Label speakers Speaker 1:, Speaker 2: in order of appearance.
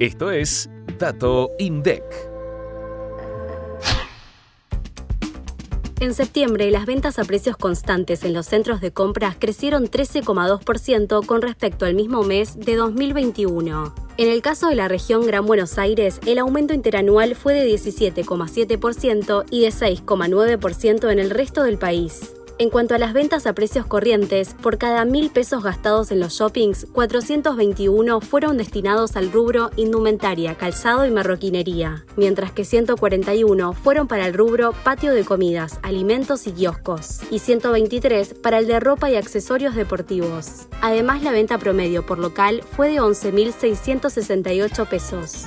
Speaker 1: Esto es Dato INDEC.
Speaker 2: En septiembre, las ventas a precios constantes en los centros de compras crecieron 13,2% con respecto al mismo mes de 2021. En el caso de la región Gran Buenos Aires, el aumento interanual fue de 17,7% y de 6,9% en el resto del país. En cuanto a las ventas a precios corrientes, por cada mil pesos gastados en los shoppings, 421 fueron destinados al rubro indumentaria, calzado y marroquinería, mientras que 141 fueron para el rubro patio de comidas, alimentos y kioscos, y 123 para el de ropa y accesorios deportivos. Además, la venta promedio por local fue de 11.668 pesos.